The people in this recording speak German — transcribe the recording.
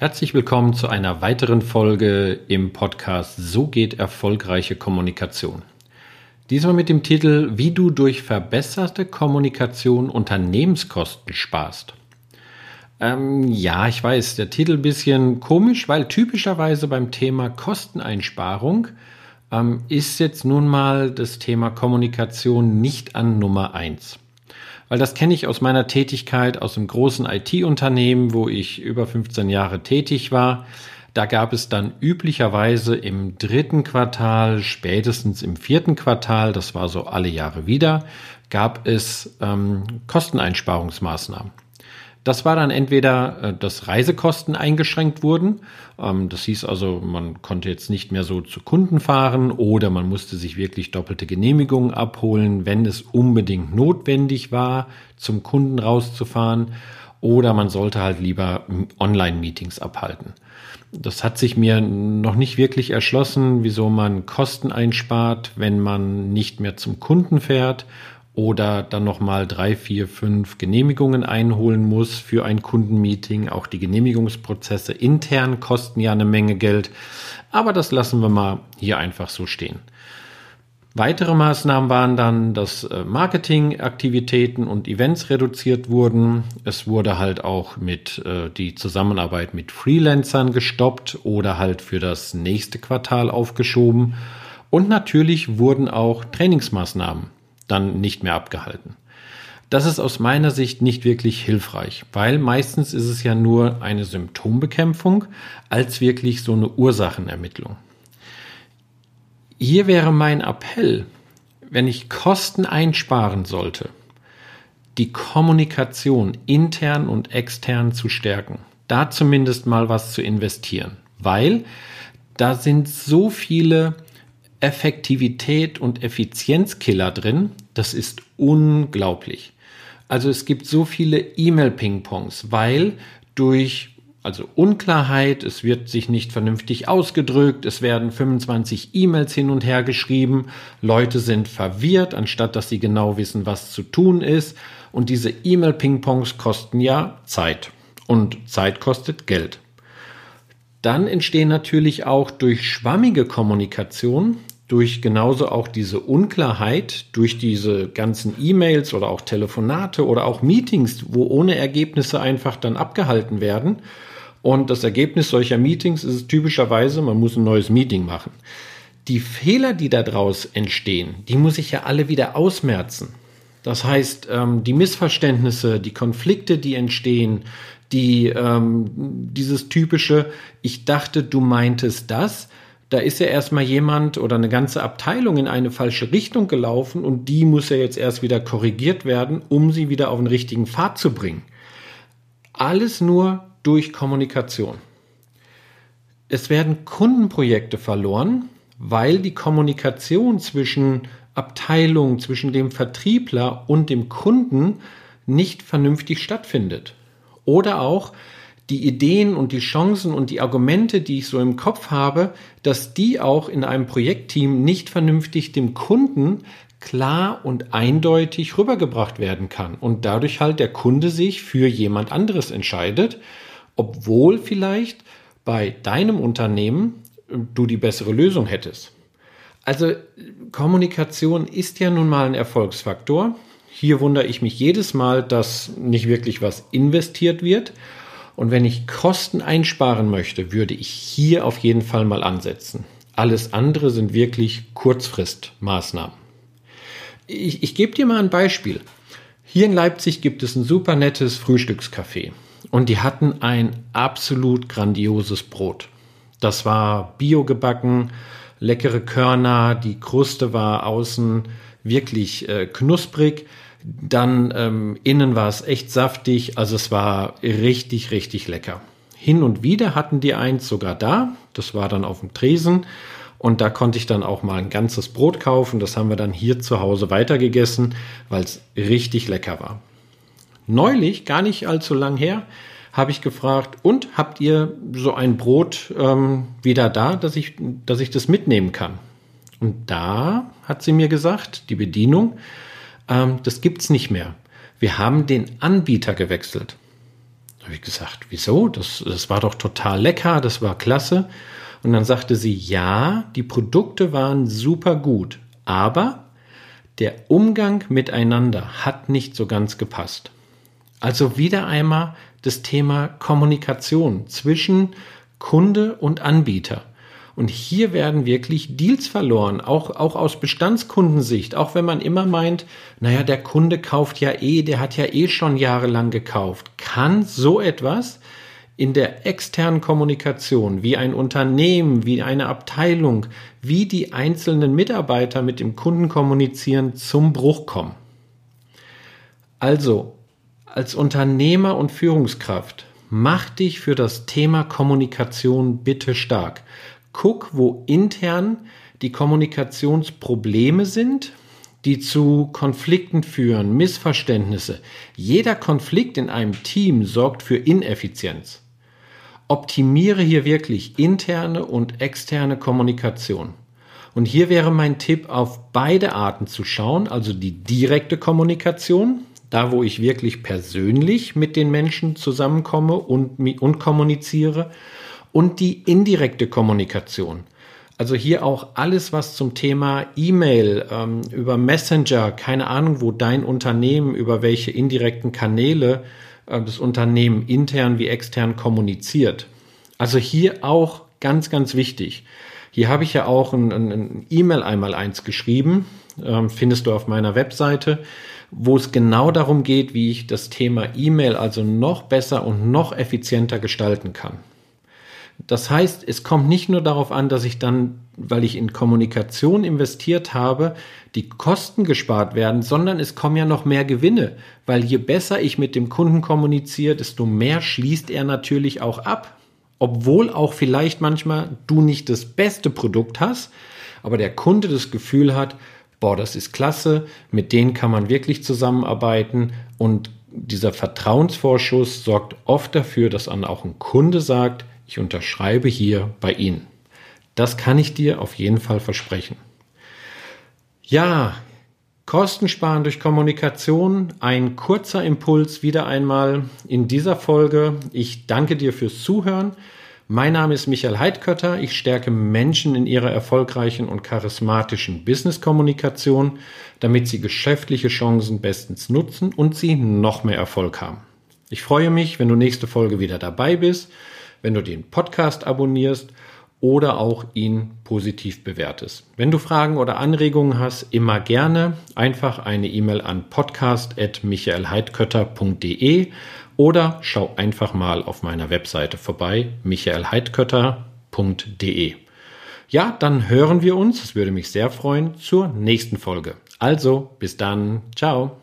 Herzlich willkommen zu einer weiteren Folge im Podcast So geht erfolgreiche Kommunikation. Diesmal mit dem Titel Wie du durch verbesserte Kommunikation Unternehmenskosten sparst. Ähm, ja, ich weiß, der Titel bisschen komisch, weil typischerweise beim Thema Kosteneinsparung ähm, ist jetzt nun mal das Thema Kommunikation nicht an Nummer eins weil das kenne ich aus meiner Tätigkeit aus einem großen IT-Unternehmen, wo ich über 15 Jahre tätig war. Da gab es dann üblicherweise im dritten Quartal, spätestens im vierten Quartal, das war so alle Jahre wieder, gab es ähm, Kosteneinsparungsmaßnahmen. Das war dann entweder, äh, dass Reisekosten eingeschränkt wurden. Ähm, das hieß also, man konnte jetzt nicht mehr so zu Kunden fahren oder man musste sich wirklich doppelte Genehmigungen abholen, wenn es unbedingt notwendig war, zum Kunden rauszufahren. Oder man sollte halt lieber Online-Meetings abhalten. Das hat sich mir noch nicht wirklich erschlossen, wieso man Kosten einspart, wenn man nicht mehr zum Kunden fährt oder dann nochmal drei, vier, fünf Genehmigungen einholen muss für ein Kundenmeeting. Auch die Genehmigungsprozesse intern kosten ja eine Menge Geld. Aber das lassen wir mal hier einfach so stehen. Weitere Maßnahmen waren dann, dass äh, Marketingaktivitäten und Events reduziert wurden. Es wurde halt auch mit äh, die Zusammenarbeit mit Freelancern gestoppt oder halt für das nächste Quartal aufgeschoben. Und natürlich wurden auch Trainingsmaßnahmen dann nicht mehr abgehalten. Das ist aus meiner Sicht nicht wirklich hilfreich, weil meistens ist es ja nur eine Symptombekämpfung als wirklich so eine Ursachenermittlung. Hier wäre mein Appell, wenn ich Kosten einsparen sollte, die Kommunikation intern und extern zu stärken, da zumindest mal was zu investieren, weil da sind so viele Effektivität und Effizienzkiller drin. Das ist unglaublich. Also es gibt so viele E-Mail-Ping-Pongs, weil durch also Unklarheit, es wird sich nicht vernünftig ausgedrückt, es werden 25 E-Mails hin und her geschrieben, Leute sind verwirrt, anstatt dass sie genau wissen, was zu tun ist. Und diese E-Mail-Ping-Pongs kosten ja Zeit. Und Zeit kostet Geld. Dann entstehen natürlich auch durch schwammige Kommunikation durch genauso auch diese Unklarheit, durch diese ganzen E-Mails oder auch Telefonate oder auch Meetings, wo ohne Ergebnisse einfach dann abgehalten werden. Und das Ergebnis solcher Meetings ist typischerweise, man muss ein neues Meeting machen. Die Fehler, die daraus entstehen, die muss ich ja alle wieder ausmerzen. Das heißt, ähm, die Missverständnisse, die Konflikte, die entstehen, die ähm, dieses typische, ich dachte, du meintest das, da ist ja erstmal jemand oder eine ganze Abteilung in eine falsche Richtung gelaufen und die muss ja jetzt erst wieder korrigiert werden, um sie wieder auf den richtigen Pfad zu bringen. Alles nur durch Kommunikation. Es werden Kundenprojekte verloren, weil die Kommunikation zwischen Abteilung, zwischen dem Vertriebler und dem Kunden nicht vernünftig stattfindet. Oder auch, die Ideen und die Chancen und die Argumente, die ich so im Kopf habe, dass die auch in einem Projektteam nicht vernünftig dem Kunden klar und eindeutig rübergebracht werden kann und dadurch halt der Kunde sich für jemand anderes entscheidet, obwohl vielleicht bei deinem Unternehmen äh, du die bessere Lösung hättest. Also Kommunikation ist ja nun mal ein Erfolgsfaktor. Hier wundere ich mich jedes Mal, dass nicht wirklich was investiert wird und wenn ich Kosten einsparen möchte, würde ich hier auf jeden Fall mal ansetzen. Alles andere sind wirklich Kurzfristmaßnahmen. Ich, ich gebe dir mal ein Beispiel. Hier in Leipzig gibt es ein super nettes Frühstückscafé und die hatten ein absolut grandioses Brot. Das war biogebacken, leckere Körner, die Kruste war außen wirklich äh, knusprig. Dann ähm, innen war es echt saftig, also es war richtig, richtig lecker. Hin und wieder hatten die eins sogar da, das war dann auf dem Tresen und da konnte ich dann auch mal ein ganzes Brot kaufen. Das haben wir dann hier zu Hause weitergegessen, weil es richtig lecker war. Neulich, gar nicht allzu lang her, habe ich gefragt, und habt ihr so ein Brot ähm, wieder da, dass ich, dass ich das mitnehmen kann? Und da hat sie mir gesagt, die Bedienung, ähm, das gibt's nicht mehr. Wir haben den Anbieter gewechselt. Da habe ich gesagt, wieso? Das, das war doch total lecker, das war klasse. Und dann sagte sie, ja, die Produkte waren super gut, aber der Umgang miteinander hat nicht so ganz gepasst. Also wieder einmal das Thema Kommunikation zwischen Kunde und Anbieter. Und hier werden wirklich Deals verloren, auch, auch aus Bestandskundensicht, auch wenn man immer meint, naja, der Kunde kauft ja eh, der hat ja eh schon jahrelang gekauft. Kann so etwas in der externen Kommunikation, wie ein Unternehmen, wie eine Abteilung, wie die einzelnen Mitarbeiter mit dem Kunden kommunizieren, zum Bruch kommen. Also, als Unternehmer und Führungskraft, mach dich für das Thema Kommunikation bitte stark. Guck, wo intern die Kommunikationsprobleme sind, die zu Konflikten führen, Missverständnisse. Jeder Konflikt in einem Team sorgt für Ineffizienz optimiere hier wirklich interne und externe Kommunikation. Und hier wäre mein Tipp, auf beide Arten zu schauen, also die direkte Kommunikation, da wo ich wirklich persönlich mit den Menschen zusammenkomme und, und kommuniziere, und die indirekte Kommunikation. Also hier auch alles, was zum Thema E-Mail, ähm, über Messenger, keine Ahnung, wo dein Unternehmen, über welche indirekten Kanäle äh, das Unternehmen intern wie extern kommuniziert. Also hier auch ganz, ganz wichtig. Hier habe ich ja auch ein, ein E-Mail einmal eins geschrieben, ähm, findest du auf meiner Webseite, wo es genau darum geht, wie ich das Thema E-Mail also noch besser und noch effizienter gestalten kann. Das heißt, es kommt nicht nur darauf an, dass ich dann, weil ich in Kommunikation investiert habe, die Kosten gespart werden, sondern es kommen ja noch mehr Gewinne, weil je besser ich mit dem Kunden kommuniziere, desto mehr schließt er natürlich auch ab. Obwohl auch vielleicht manchmal du nicht das beste Produkt hast, aber der Kunde das Gefühl hat, boah, das ist klasse, mit denen kann man wirklich zusammenarbeiten und dieser Vertrauensvorschuss sorgt oft dafür, dass dann auch ein Kunde sagt, ich unterschreibe hier bei Ihnen. Das kann ich dir auf jeden Fall versprechen. Ja, Kosten sparen durch Kommunikation. Ein kurzer Impuls wieder einmal in dieser Folge. Ich danke dir fürs Zuhören. Mein Name ist Michael Heidkötter. Ich stärke Menschen in ihrer erfolgreichen und charismatischen Business-Kommunikation, damit sie geschäftliche Chancen bestens nutzen und sie noch mehr Erfolg haben. Ich freue mich, wenn du nächste Folge wieder dabei bist, wenn du den Podcast abonnierst oder auch ihn positiv bewertest. Wenn du Fragen oder Anregungen hast, immer gerne einfach eine E-Mail an podcast.michaelheidkötter.de oder schau einfach mal auf meiner Webseite vorbei, michaelheidkötter.de. Ja, dann hören wir uns, es würde mich sehr freuen, zur nächsten Folge. Also, bis dann, ciao.